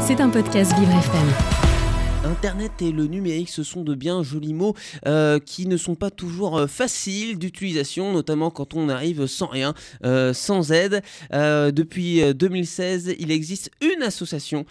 C'est un podcast Vivre FM. Internet et le numérique, ce sont de bien jolis mots euh, qui ne sont pas toujours euh, faciles d'utilisation, notamment quand on arrive sans rien, euh, sans aide. depuis 2016, il existe une association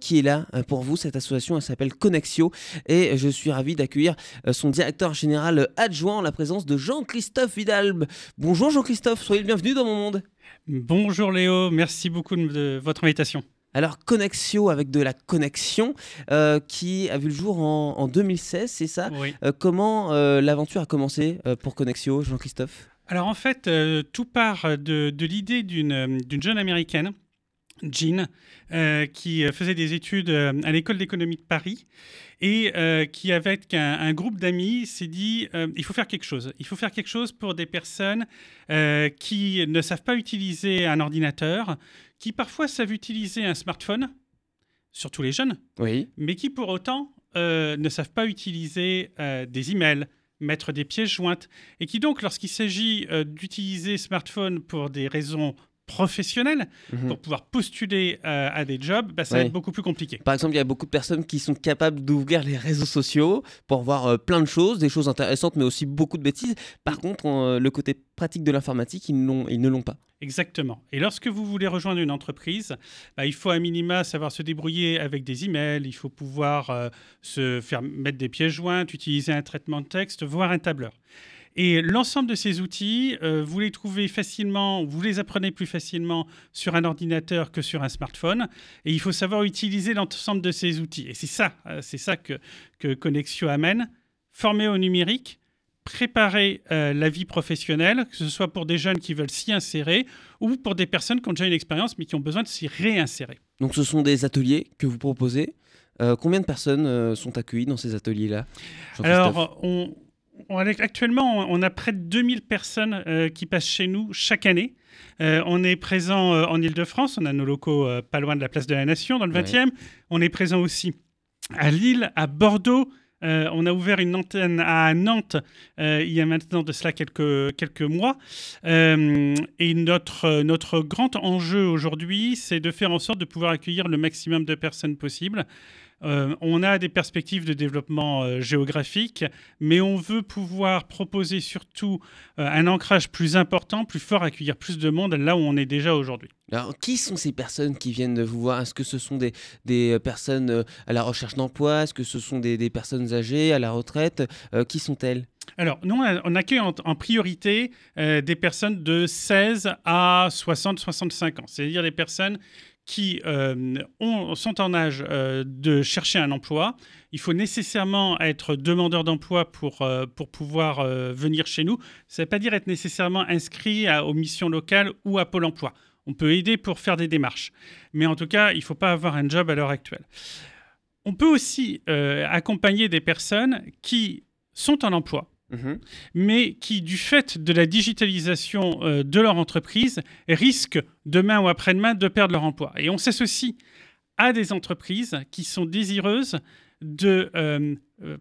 qui est là pour vous. Cette association, elle s'appelle Connexio et je suis ravi d'accueillir son directeur général adjoint en la présence de Jean-Christophe Vidalbe. Bonjour Jean-Christophe, soyez le bienvenu dans mon monde. Bonjour Léo, merci beaucoup de votre invitation. Alors, Connexio avec de la connexion, euh, qui a vu le jour en, 2016, c'est ça? Oui. Euh, comment euh, l'aventure a commencé pour Connexio, Jean-Christophe? Alors, en fait, tout part de, l'idée d'une jeune américaine, Jean, qui faisait des études à l'école d'économie de Paris et qui, avec un, groupe d'amis, s'est dit il faut faire quelque chose. Il faut faire quelque chose pour des personnes qui ne savent pas utiliser un ordinateur, qui parfois savent utiliser un smartphone, surtout les jeunes, oui. mais qui pour autant euh, ne savent pas utiliser euh, des emails, mettre des pièces jointes, et qui donc, lorsqu'il s'agit euh, d'utiliser smartphone pour des raisons professionnels mhm. pour pouvoir postuler euh, à des jobs, bah, ça va être beaucoup plus compliqué. Par exemple, il y a beaucoup de personnes qui sont capables d'ouvrir les réseaux sociaux pour voir euh, plein de choses, des choses intéressantes, mais aussi beaucoup de bêtises. Par contre, euh, le côté pratique de l'informatique, ils, ils, ne l'ont pas. Exactement. Et lorsque vous voulez rejoindre une entreprise, bah, il faut à minima savoir se débrouiller avec des emails, il faut pouvoir se faire mettre des pièces jointes, utiliser un traitement de texte, voire un tableur. Et l'ensemble de ces outils, euh, vous les trouvez facilement, vous les apprenez plus facilement sur un ordinateur que sur un smartphone. Et il faut savoir utiliser l'ensemble de ces outils. Et c'est ça, euh, c'est ça que, que Connexio amène. Former au numérique, préparer euh, la vie professionnelle, que ce soit pour des jeunes qui veulent s'y insérer ou pour des personnes qui ont déjà une expérience mais qui ont besoin de s'y réinsérer. Donc ce sont des ateliers que vous proposez. combien de personnes sont accueillies dans ces ateliers-là Alors, on, actuellement, on a près de 2000 personnes euh, qui passent chez nous chaque année. Euh, on est présent euh, en Ile-de-France, on a nos locaux pas loin de la place de la Nation, dans le 20e. On est présent aussi à Lille, à Bordeaux. on a ouvert une antenne à Nantes il y a maintenant de cela quelques, quelques mois. et notre, notre grand enjeu aujourd'hui, c'est de faire en sorte de pouvoir accueillir le maximum de personnes possible. Euh, on a des perspectives de développement euh, géographique, mais on veut pouvoir proposer surtout euh, un ancrage plus important, plus fort, accueillir plus de monde là où on est déjà aujourd'hui. Alors, qui sont ces personnes qui viennent vous voir? Est-ce que ce sont des, des, personnes à la recherche d'emploi? Est-ce que ce sont des, des, personnes âgées, à la retraite? Qui sont-elles? Alors, nous, on accueille en, priorité des personnes de 16 à 60-65 ans, c'est-à-dire des personnes qui euh, sont en âge euh, de chercher un emploi. Il faut nécessairement être demandeur d'emploi pour, euh, pour pouvoir venir chez nous. Ça ne veut pas dire être nécessairement inscrit aux missions locales ou à Pôle emploi. On peut aider pour faire des démarches. Mais en tout cas, il ne faut pas avoir un job à l'heure actuelle. On peut aussi accompagner des personnes qui sont en emploi, Mhm. mais qui, du fait de la digitalisation euh, de leur entreprise, risquent demain ou après-demain de perdre leur emploi. Et on s'associe à des entreprises qui sont désireuses de euh, euh,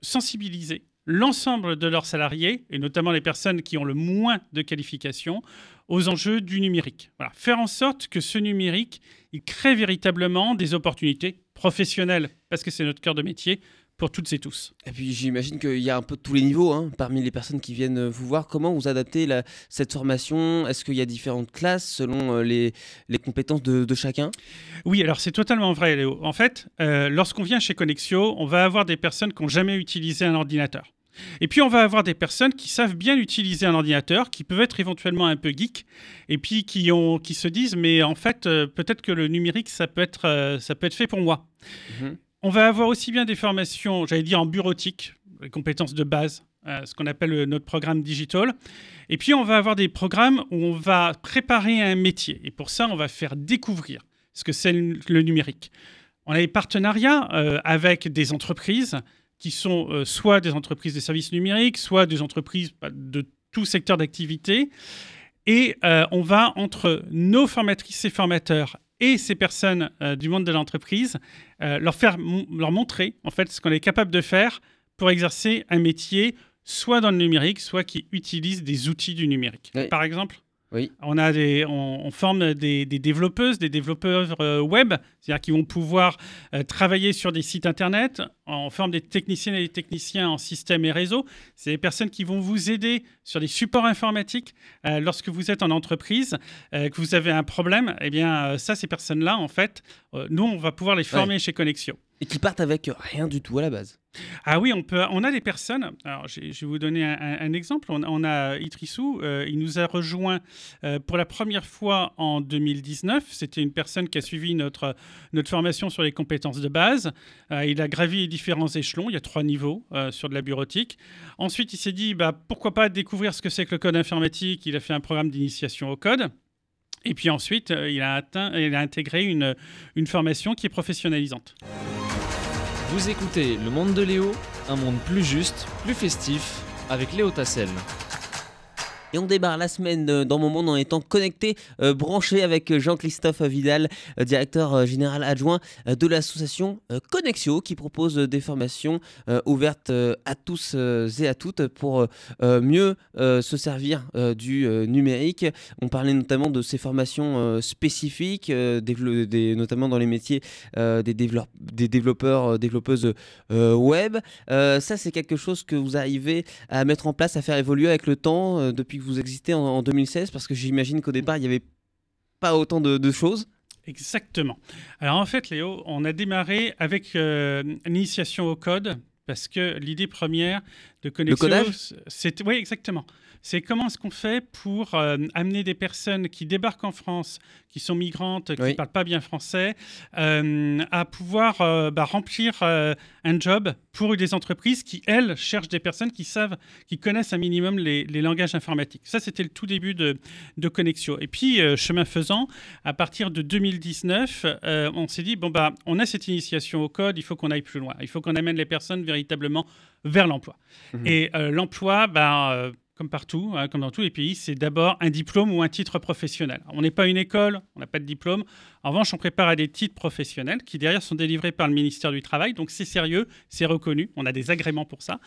sensibiliser l'ensemble de leurs salariés, et notamment les personnes qui ont le moins de qualifications, aux enjeux du numérique. Voilà. Faire en sorte que ce numérique, il crée véritablement des opportunités professionnelles, parce que c'est notre cœur de métier, pour toutes et tous. Et puis j'imagine qu'il y a un peu de tous les niveaux hein, parmi les personnes qui viennent vous voir. Comment vous adaptez cette formation? Est-ce qu'il y a différentes classes selon euh, les, compétences de, chacun? Oui, alors c'est totalement vrai, Léo. En fait, euh, lorsqu'on vient chez Connexio, on va avoir des personnes qui n'ont jamais utilisé un ordinateur. Et puis on va avoir des personnes qui savent bien utiliser un ordinateur, qui peuvent être éventuellement un peu geek, et puis qui, ont, qui se disent mais en fait euh, peut-être que le numérique ça peut être, ça peut être fait pour moi. Mhm. On va avoir aussi bien des formations, j'allais dire en bureautique, les compétences de base, euh, ce qu'on appelle euh, notre programme digital. Et puis on va avoir des programmes où on va préparer un métier. Et pour ça, on va faire découvrir ce que c'est le numérique. On a des partenariats euh, avec des entreprises qui sont soit des entreprises de services numériques, soit des entreprises bah, de tout secteur d'activité. Et on va, entre nos formatrices et formateurs et ces personnes euh, du monde de l'entreprise, euh, leur, faire, leur montrer en fait ce qu'on est capable de faire pour exercer un métier soit dans le numérique, soit qui utilise des outils du numérique. Par exemple Oui. On, a des, on, on forme des, des développeuses, des développeurs euh, web, c'est-à-dire qui vont pouvoir euh, travailler sur des sites internet. On forme des techniciennes et des techniciens en système et réseau. C'est des personnes qui vont vous aider sur des supports informatiques euh, lorsque vous êtes en entreprise, que vous avez un problème. Eh bien, ça, ces personnes-là, en fait, nous, on va pouvoir les former chez Connexio. Et qui partent avec rien du tout à la base. Ah oui, on, peut, on a des personnes. Alors, je vais vous donner un, exemple. On, a Itrissou, euh, il nous a rejoint euh, pour la première fois en 2019. C'était une personne qui a suivi notre, notre formation sur les compétences de base. Euh, il a gravi différents échelons. Il y a trois niveaux euh, sur de la bureautique. Ensuite, il s'est dit bah, pourquoi pas découvrir ce que c'est que le code informatique. Il a fait un programme d'initiation au code. Et puis ensuite, il, a atteint, il a intégré une, une formation qui est professionnalisante. Vous écoutez Le Monde de Léo, un monde plus juste, plus festif, avec Léo Tassel. Et on débarre la semaine euh, dans mon monde en étant connecté, euh, branché avec Jean-Christophe Vidal, euh, directeur euh, général adjoint euh, de l'association euh, Connexio, qui propose euh, des formations euh, ouvertes euh, à tous euh, et à toutes pour euh, euh, mieux euh, se servir euh, du euh, numérique. On parlait notamment de ces formations euh, spécifiques, euh, notamment dans les métiers euh, des, développe- des développeurs, euh, développeuses euh, web. Euh, ça, c'est quelque chose que vous arrivez à mettre en place, à faire évoluer avec le temps euh, depuis que vous existez en, en 2016 Parce que j'imagine qu'au départ, il n'y avait pas autant de, de choses. Exactement. Alors en fait, Léo, on a démarré avec euh, l'initiation au code parce que l'idée première de Connexio, c'est oui exactement. C'est comment est-ce qu'on fait pour euh, amener des personnes qui débarquent en France, qui sont migrantes, qui ne Oui. parlent pas bien français, euh, à pouvoir euh, bah, remplir un job pour des entreprises qui, elles, cherchent des personnes qui savent, qui connaissent un minimum les, les langages informatiques. Ça, c'était le tout début de, de Connexio. Et puis, chemin faisant, à partir de 2019, euh, on s'est dit, bon, bah, on a cette initiation au code, il faut qu'on aille plus loin. Il faut qu'on amène les personnes véritablement vers l'emploi. Mhm. Et l'emploi, bah, comme partout, hein, comme dans tous les pays, c'est d'abord un diplôme ou un titre professionnel. On n'est pas une école, on n'a pas de diplôme. En revanche, on prépare à des titres professionnels qui, derrière, sont délivrés par le ministère du Travail. Donc, c'est sérieux, c'est reconnu. On a des agréments pour ça.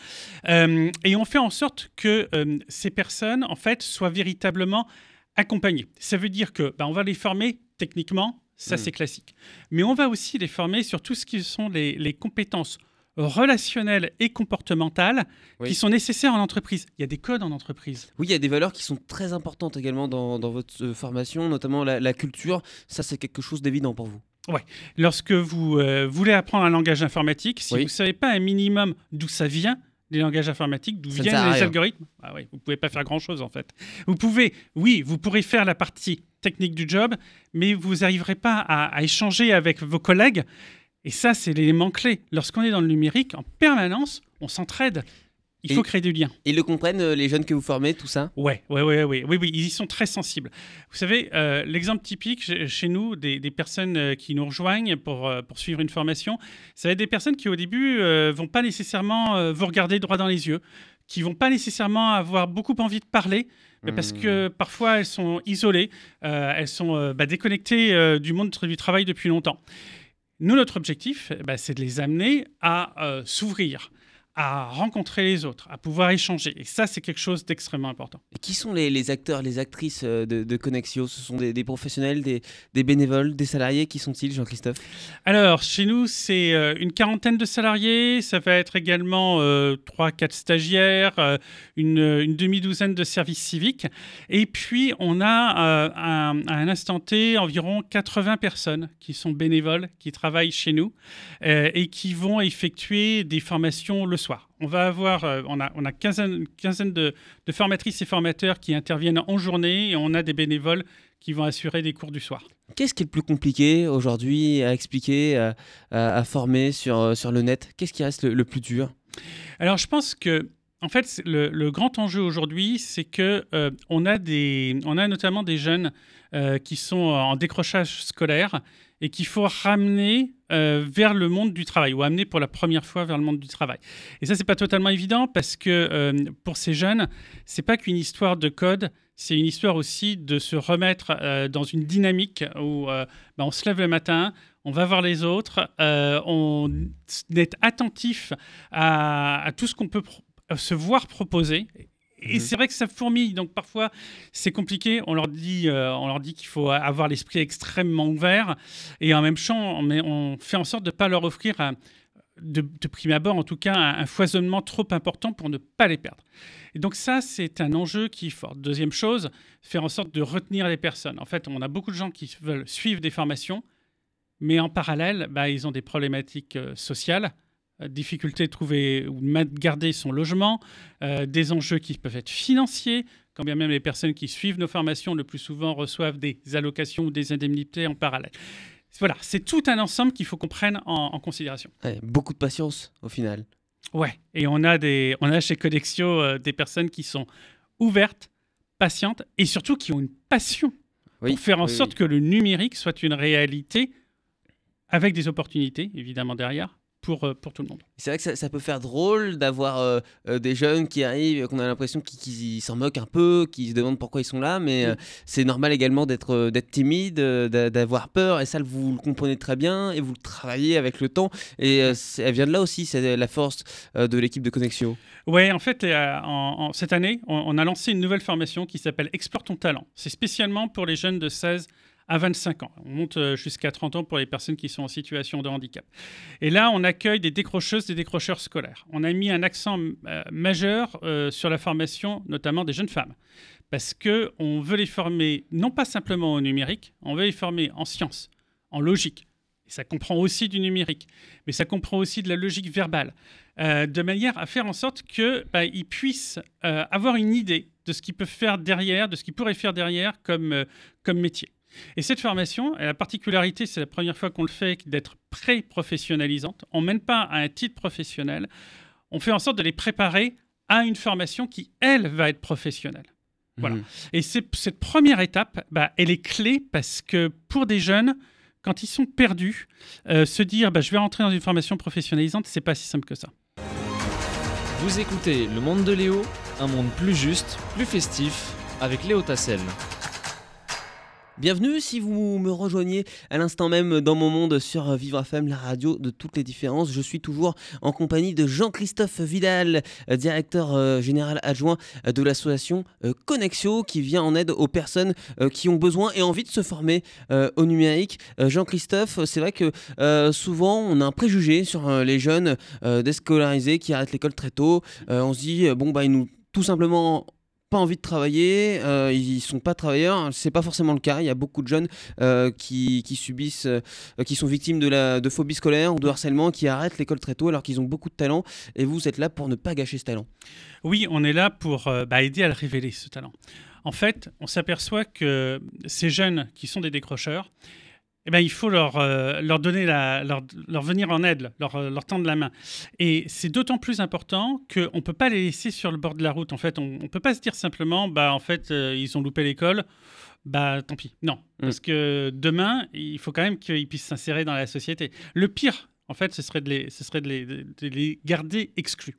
Euh, et on fait en sorte que euh, ces personnes, en fait, soient véritablement accompagnées. Ça veut dire que bah, on va les former techniquement, ça Mm. c'est classique. Mais on va aussi les former sur tout ce qui sont les, les compétences relationnelles et comportementales Oui. qui sont nécessaires en entreprise. Il y a des codes en entreprise. Oui, il y a des valeurs qui sont très importantes également dans, dans votre euh, formation, notamment la, la culture. Ça, c'est quelque chose d'évident pour vous. Lorsque vous euh, voulez apprendre un langage informatique, si Oui. vous ne savez pas un minimum d'où ça vient, des langages informatiques, d'où viennent les rien. algorithmes, ah oui, vous ne pouvez pas faire grand-chose en fait. Vous pouvez, oui, vous pourrez faire la partie technique du job, mais vous n'arriverez pas à, à échanger avec vos collègues. Et ça, c'est l'élément clé. Lorsqu'on est dans le numérique, en permanence, on s'entraide. Il Et- faut créer du lien. Ils le comprennent, euh, les jeunes que vous formez, tout ça Ouais, ouais, ouais, ouais, oui, oui, ils y sont très sensibles. Vous savez, euh, l'exemple typique chez- nous des, des personnes euh, qui nous rejoignent pour, pour suivre une formation, ça va être des personnes qui au début euh, vont pas nécessairement euh, vous regarder droit dans les yeux, qui vont pas nécessairement avoir beaucoup envie de parler, parce Hmm. que parfois elles sont isolées, elles sont bah, déconnectées du monde du travail depuis longtemps. Nous, notre objectif, eh ben, c'est de les amener à euh, s'ouvrir, à rencontrer les autres, à pouvoir échanger. Et ça, c'est quelque chose d'extrêmement important. Et qui sont les, les acteurs, les actrices euh, de, de Connexio Ce sont des, des professionnels, des, des bénévoles, des salariés? Qui sont-ils, Jean-Christophe? Alors, chez nous, c'est euh, une quarantaine de salariés. Ça va être également euh, 3-4 stagiaires, euh, une, une demi-douzaine de services civiques. Et puis, on a euh, un- à un instant T environ 80 personnes qui sont bénévoles, qui travaillent chez nous euh, et qui vont effectuer des formations le soir. On va avoir, euh, on a, on a quinzaine, quinzaine de, de formatrices et formateurs qui interviennent en journée et on a des bénévoles qui vont assurer des cours du soir. Qu'est-ce qui est le plus compliqué aujourd'hui à expliquer, à, à- à former sur, euh, sur le net? Qu'est-ce qui reste le, le plus dur? Alors, je pense que, en fait, le, grand enjeu aujourd'hui, c'est que euh, on a des, on a notamment des jeunes euh, qui sont en décrochage scolaire et qu'il faut ramener euh, vers le monde du travail ou amener pour la première fois vers le monde du travail. Et ça, c'est pas totalement évident parce que pour ces jeunes, c'est pas qu'une histoire de code. C'est une histoire aussi de se remettre dans une dynamique où ben, on se lève le matin, on va voir les autres, on est attentif à, à tout ce qu'on peut pro- se voir proposer. Et c'est vrai que ça fourmille, donc parfois c'est compliqué. On leur dit, euh, on leur dit qu'il faut avoir l'esprit extrêmement ouvert et en même temps, on, on fait en sorte de ne pas leur offrir un, de, de, prime abord, en tout cas, un, foisonnement trop important pour ne pas les perdre. Et donc ça, c'est un enjeu qui est fort. Deuxième chose, faire en sorte de retenir les personnes. En fait, on a beaucoup de gens qui veulent suivre des formations, mais en parallèle, bah, ils ont des problématiques euh, sociales, euh, difficulté de trouver ou de garder son logement, euh, des enjeux qui peuvent être financiers, quand bien même les personnes qui suivent nos formations le plus souvent reçoivent des allocations ou des indemnités en parallèle. Voilà, c'est tout un ensemble qu'il faut qu'on prenne en, considération. beaucoup de patience au final. Ouais, et on a, des, on a chez Codexio euh, des personnes qui sont ouvertes, patientes et surtout qui ont une passion pour faire en sorte que le numérique soit une réalité avec des opportunités, évidemment, derrière, pour, euh, pour tout le monde. C'est vrai que ça, peut faire drôle d'avoir euh, euh, des jeunes qui arrivent, qu'on a l'impression qu'ils s'en moquent un peu, qu'ils se demandent pourquoi ils sont là, mais c'est normal également d'être timide, d'avoir peur, et ça vous le comprenez très bien, et vous le travaillez avec le temps, et elle vient de là aussi, c'est la force de l'équipe de Connexion. Oui, en fait, en, cette année, on, on, a lancé une nouvelle formation qui s'appelle Explore ton talent. C'est spécialement pour les jeunes de 16 à 25 ans. On monte euh, jusqu'à 30 ans pour les personnes qui sont en situation de handicap. Et là, on accueille des décrocheuses, des décrocheurs scolaires. On a mis un accent euh, majeur euh, sur la formation, notamment des jeunes femmes, parce qu'on veut les former non pas simplement au numérique, on veut les former en sciences, en logique. Et ça comprend aussi du numérique, mais ça comprend aussi de la logique verbale, de manière à faire en sorte qu'ils bah, puissent avoir une idée de ce qu'ils peuvent faire derrière, de ce qu'ils pourraient faire derrière comme métier. Et cette formation, la particularité, c'est la première fois qu'on le fait, d'être pré-professionnalisante. On ne mène pas à un titre professionnel, on fait en sorte de les préparer à une formation qui, elle, va être professionnelle. Voilà. Mmh. Et cette première étape, bah, elle est clé parce que pour des jeunes, quand ils sont perdus, euh, se dire bah, je vais rentrer dans une formation professionnalisante, c'est pas si simple que ça. Vous écoutez Le Monde de Léo, un monde plus juste, plus festif, avec Léo Tassel. Bienvenue si vous me rejoignez à l'instant même dans mon monde sur Vivre FM, la radio de toutes les différences. Je suis toujours en compagnie de Jean-Christophe Vidal, euh, directeur euh, général adjoint de l'association euh, Connexio, qui vient en aide aux personnes qui ont besoin et envie de se former au numérique. Jean-Christophe, c'est vrai que souvent on a un préjugé sur les jeunes déscolarisés qui arrêtent l'école très tôt. on se dit, bon, bah, ils nous tout simplement pas envie de travailler, euh, ils sont pas travailleurs. C'est pas forcément le cas. Il y a beaucoup de jeunes euh, qui, subissent, euh, qui sont victimes de, la, de phobie scolaire ou de harcèlement, qui arrêtent l'école très tôt alors qu'ils ont beaucoup de talent. Et vous êtes là pour ne pas gâcher ce talent. Oui, on est là pour bah, aider à le révéler, ce talent. En fait, on s'aperçoit que ces jeunes qui sont des décrocheurs, eh ben, il faut leur, euh, leur donner la, leur, leur, venir en aide, leur, euh, leur tendre la main. Et c'est d'autant plus important qu'on ne peut pas les laisser sur le bord de la route. En fait, on ne peut pas se dire simplement, bah, en fait, euh, ils ont loupé l'école, bah tant pis. Non, mm. parce que demain, il faut quand même qu'ils puissent s'insérer dans la société. Le pire, en fait, ce serait de les, ce serait de les, de les garder exclus.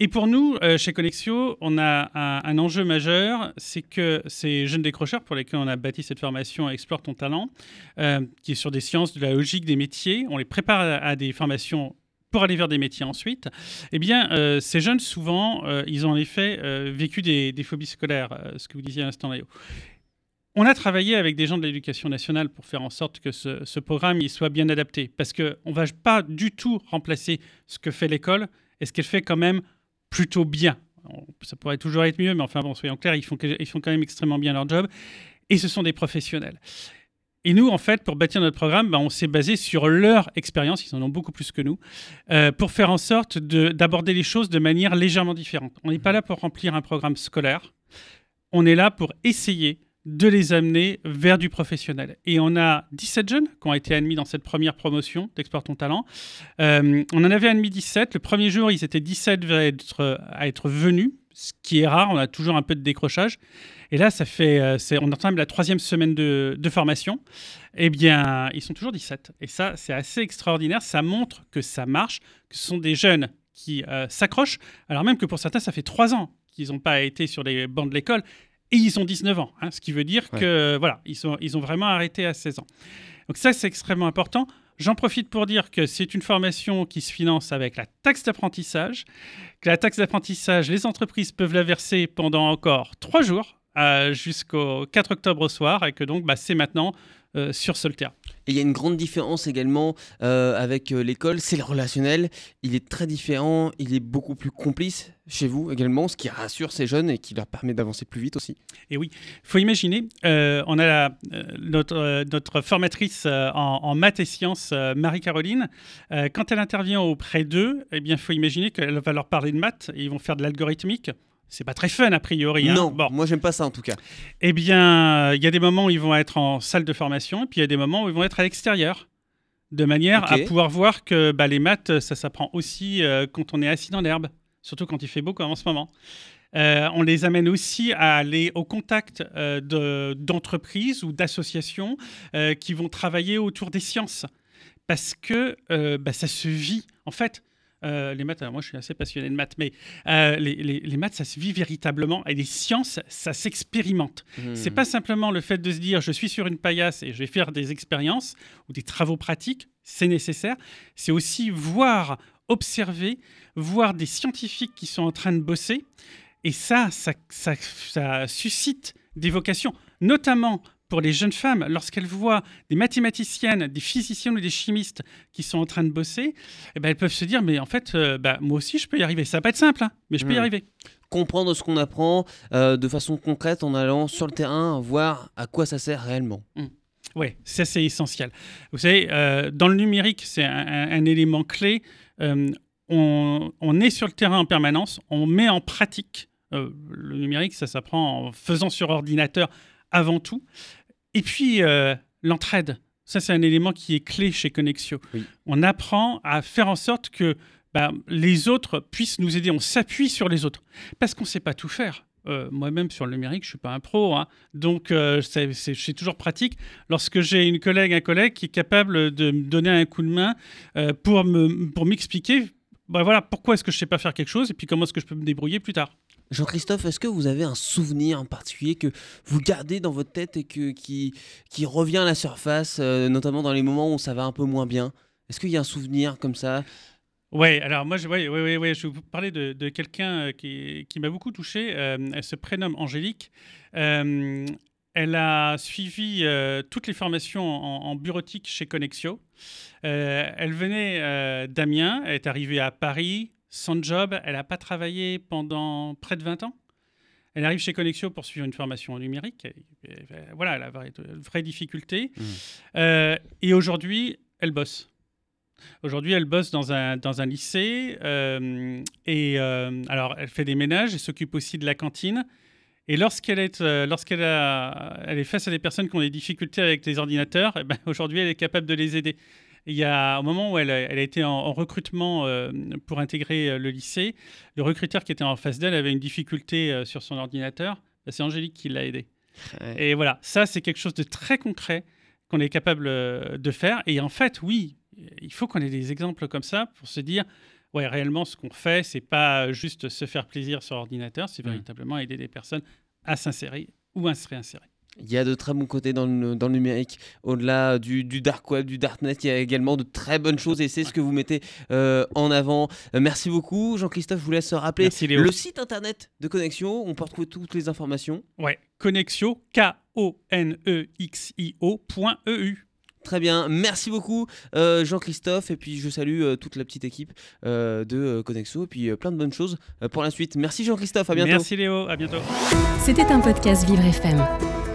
Et pour nous, euh, chez Connexio, on a un, enjeu majeur, c'est que ces jeunes décrocheurs pour lesquels on a bâti cette formation Explore ton talent, euh, qui est sur des sciences de la logique des métiers, on les prépare à, des formations pour aller vers des métiers ensuite, eh bien, euh, ces jeunes, souvent, ils ont en effet vécu des, phobies scolaires, ce que vous disiez à l'instant, Léo. On a travaillé avec des gens de l'éducation nationale pour faire en sorte que ce, programme il soit bien adapté, parce qu'on ne va pas du tout remplacer ce que fait l'école et ce qu'elle fait quand même plutôt bien. Ça pourrait toujours être mieux, mais enfin, bon, soyons clairs, ils font, ils font quand même extrêmement bien leur job. Et ce sont des professionnels. Et nous, en fait, pour bâtir notre programme, bah, on s'est basé sur leur expérience, ils en ont beaucoup plus que nous, euh, pour faire en sorte d'aborder les choses de manière légèrement différente. On n'est pas là pour remplir un programme scolaire, on est là pour essayer de les amener vers du professionnel. Et on a 17 jeunes qui ont été admis dans cette première promotion d'Export ton talent. Euh, on en avait admis 17. Le premier jour, ils étaient 17 à être, à être venus, ce qui est rare. On a toujours un peu de décrochage. Et là, ça fait, euh, on entame la troisième semaine de, de, formation. Eh bien, ils sont toujours 17. Et ça, c'est assez extraordinaire. Ça montre que ça marche, que ce sont des jeunes qui euh, s'accrochent, alors même que pour certains, ça fait trois ans qu'ils n'ont pas été sur les bancs de l'école et ils ont 19 ans, hein, ce qui veut dire que voilà, ils, sont, ils ont vraiment arrêté à 16 ans. Donc ça, c'est extrêmement important. J'en profite pour dire que c'est une formation qui se finance avec la taxe d'apprentissage, que la taxe d'apprentissage, les entreprises peuvent la verser pendant encore trois jours, euh, jusqu'au 4 octobre au soir, et que donc bah, c'est maintenant euh, sur Solterre. Et il y a une grande différence également euh, avec euh, l'école, c'est le relationnel. Il est très différent, il est beaucoup plus complice chez vous également, ce qui rassure ces jeunes et qui leur permet d'avancer plus vite aussi. Et oui, il faut imaginer, on a la- notre, notre formatrice en, en maths et sciences, Marie-Caroline. Quand elle intervient auprès d'eux, eh bien, il faut imaginer qu'elle va leur parler de maths et ils vont faire de l'algorithmique. C'est pas très fun a priori. hein. non, Bon. moi j'aime pas ça en tout cas. Eh bien, il y a des moments où ils vont être en salle de formation et puis il y a des moments où ils vont être à l'extérieur. De manière à pouvoir voir que bah, les maths, ça s'apprend aussi euh, quand on est assis dans l'herbe, surtout quand il fait beau comme en ce moment. Euh, on les amène aussi à aller au contact euh, de- d'entreprises ou d'associations qui vont travailler autour des sciences. Parce que bah, ça se vit. En fait, euh, les maths, alors moi je suis assez passionné de maths, mais euh, les, les- les maths, ça se vit véritablement. Et les sciences, ça s'expérimente. C'est Hmm. pas simplement le fait de se dire je suis sur une paillasse et je vais faire des expériences ou des travaux pratiques, c'est nécessaire. C'est aussi voir, observer, voir des scientifiques qui sont en train de bosser. Et ça, ça, ça, ça suscite des vocations, notamment pour les jeunes femmes, lorsqu'elles voient des mathématiciennes, des physiciennes ou des chimistes qui sont en train de bosser, eh ben, elles peuvent se dire, mais en fait, euh, bah, moi aussi, je peux y arriver. Ça va pas être simple, hein, mais je peux y Mm. arriver. Comprendre ce qu'on apprend euh, de façon concrète en allant sur le terrain, voir à quoi ça sert réellement. Oui, ça c'est essentiel. Vous savez, euh, dans le numérique, c'est un, un- un élément clé. Euh, on, on est sur le terrain en permanence, on met en pratique. euh, le numérique, ça s'apprend en faisant sur ordinateur avant tout. Et puis, euh, l'entraide. Ça, c'est un élément qui est clé chez Connexio. Oui. On apprend à faire en sorte que bah, les autres puissent nous aider. On s'appuie sur les autres. Parce qu'on ne sait pas tout faire. Euh, Moi-même, sur le numérique, je ne suis pas un pro. hein. Donc, euh, c'est toujours pratique lorsque j'ai une collègue, un collègue qui est capable de me donner un coup de main euh, pour me- pour m'expliquer bah, voilà, pourquoi est-ce que je ne sais pas faire quelque chose et puis comment est-ce que je peux me débrouiller plus tard. Jean-Christophe, est-ce que vous avez un souvenir en particulier que vous gardez dans votre tête et que, qui, revient à la surface, euh, notamment dans les moments où ça va un peu moins bien? Est-ce qu'il y a un souvenir comme ça? Ouais, alors moi, je, ouais, ouais, ouais, je vais vous parler de, quelqu'un euh, qui, qui m'a beaucoup touché. Euh, elle se prénomme Angélique. Euh, elle a suivi euh, toutes les formations en, bureautique chez Connexio. Euh, elle venait euh, d'Amiens, elle est arrivée à Paris, sans job. Elle n'a pas travaillé pendant près de 20 ans. Elle arrive chez Connexio pour suivre une formation en numérique. Et- et- et voilà, elle a de vraies difficultés. Mhm. Euh, et aujourd'hui, elle bosse. Aujourd'hui, elle bosse dans un, dans un lycée. euh, et euh, alors, elle fait des ménages, elle s'occupe aussi de la cantine. Et lorsqu'elle est, euh, lorsqu'elle elle est face à des personnes qui ont des difficultés avec les ordinateurs, eh ben, aujourd'hui, elle est capable de les aider. Il y a au moment où elle, a- elle a été en, en recrutement euh, pour intégrer euh, le lycée, le recruteur qui était en face d'elle avait une difficulté euh, sur son ordinateur. Ben, C'est Angélique qui l'a aidé. Et voilà, ça, c'est quelque chose de très concret qu'on est capable de faire. Et en fait, oui, il faut qu'on ait des exemples comme ça pour se dire, ouais, réellement, ce qu'on fait, c'est pas juste se faire plaisir sur ordinateur, c'est Mm. véritablement aider des personnes à s'insérer ou à se réinsérer. Il y a de très bons côtés dans le, dans le numérique. Au-delà du, du dark web, du darknet, il y a également de très bonnes choses et c'est ce que vous mettez euh, en avant. Euh, merci beaucoup. Jean-Christophe, je vous laisse rappeler Merci, le site internet de Connexion. On peut retrouver toutes les informations. Ouais, Connexio, K-O-N-E-X-I-O point E E-U. Très bien, merci beaucoup euh, Jean-Christophe et puis je salue euh, toute la petite équipe euh, de Connexo et puis euh, plein de bonnes choses euh, pour la suite. Merci Jean-Christophe, à bientôt. Merci Léo, à bientôt. C'était un podcast Vivre FM.